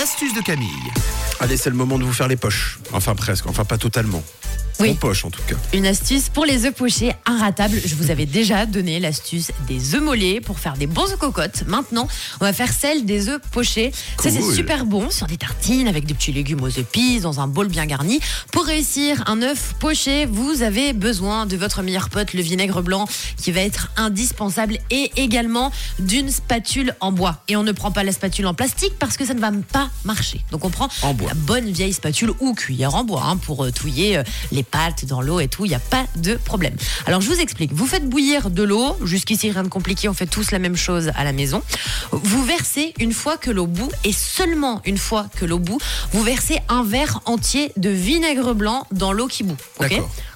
l'astuce de Camille. Allez, c'est le moment de vous faire les poches. Enfin, presque. Enfin, pas totalement. Oui. En poche, en tout cas. Une astuce pour les œufs pochés inratables. Je vous avais déjà donné l'astuce des œufs mollets pour faire des bons œufs cocottes. Maintenant, on va faire celle des œufs pochés. Ça, c'est super bon sur des tartines avec des petits légumes aux épices dans un bol bien garni. Pour réussir un œuf poché, vous avez besoin de votre meilleur pote, le vinaigre blanc, qui va être indispensable et également d'une spatule en bois. Et on ne prend pas la spatule en plastique parce que ça ne va pas marcher. Donc on prend En bois. la bonne vieille spatule ou cuillère en bois hein, pour euh, touiller euh, les pâtes dans l'eau et tout. Il n'y a pas de problème. Alors je vous explique. Vous faites bouillir de l'eau. Jusqu'ici rien de compliqué. On fait tous la même chose à la maison. Vous versez une fois que l'eau bout et seulement une fois que l'eau bout, vous versez un verre entier de vinaigre blanc dans l'eau qui bout.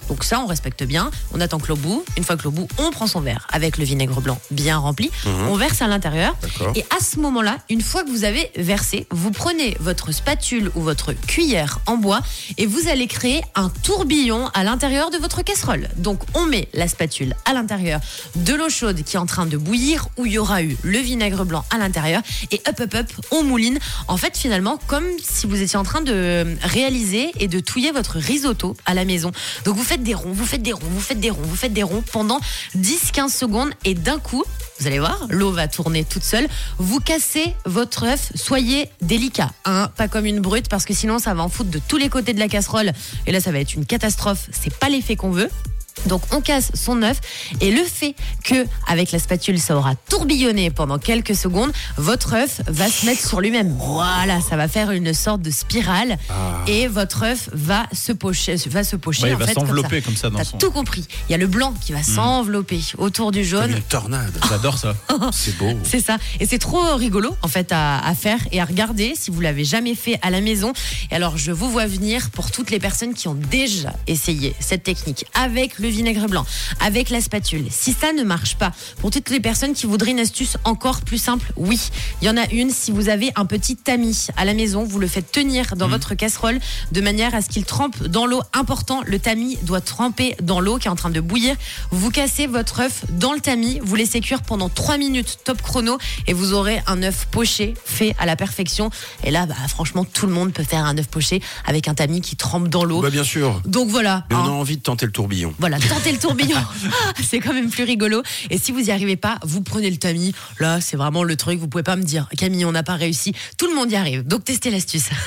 Donc ça, on respecte bien. On attend que l'eau bout. Une fois que l'eau bout, on prend son verre avec le vinaigre blanc bien rempli. On verse à l'intérieur. Et à ce moment-là, une fois que vous avez versé, vous prenez votre spatule ou votre cuillère en bois et vous allez créer un tourbillon à l'intérieur de votre casserole. Donc on met la spatule à l'intérieur de l'eau chaude qui est en train de bouillir où il y aura eu le vinaigre blanc à l'intérieur et hop hop hop, on mouline. En fait, finalement, comme si vous étiez en train de réaliser et de touiller votre risotto à la maison. Donc vous faites des ronds, vous faites des ronds, vous faites des ronds, vous faites des ronds pendant 10-15 secondes et d'un coup, vous allez voir, l'eau va tourner toute seule. Vous cassez votre œuf, soyez délicat, hein, pas comme une brute parce que sinon ça va en foutre de tous les côtés de la casserole et là ça va être une catastrophe. C'est pas l'effet qu'on veut. Donc on casse son œuf et le fait que avec la spatule ça aura tourbillonné pendant quelques secondes, votre œuf va se mettre sur lui-même. Voilà, ça va faire une sorte de spirale et votre œuf va se pocher, va se pocher. Ouais, il en va fait, comme s'envelopper comme ça dans T'as son- tout compris. Il y a le blanc qui va s'envelopper autour du Comme jaune. une tornade. J'adore ça. C'est beau. C'est ça. Et c'est trop rigolo, en fait, à, à faire et à regarder si vous l'avez jamais fait à la maison. Et alors, je vous vois venir pour toutes les personnes qui ont déjà essayé cette technique avec le vinaigre blanc, avec la spatule. Si ça ne marche pas, pour toutes les personnes qui voudraient une astuce encore plus simple, oui. Il y en a une. Si vous avez un petit tamis à la maison, vous le faites tenir dans votre casserole de manière à ce qu'il trempe dans l'eau. Important, le tamis doit tremper dans l'eau qui est en train de bouillir. Vous cassez votre œuf dans le tamis, vous laissez cuire pendant 3 minutes top chrono et vous aurez un œuf poché fait à la perfection. Et là, bah, franchement, tout le monde peut faire un œuf poché avec un tamis qui trempe dans l'eau. Bah, bien sûr. Donc voilà. Mais on hein. a envie de tenter le tourbillon. Voilà, tentez le tourbillon. Ah, c'est quand même plus rigolo. Et si vous n'y arrivez pas, vous prenez le tamis. Là, c'est vraiment le truc. Vous pouvez pas me dire, Camille, on n'a pas réussi. Tout le monde y arrive. Donc testez l'astuce.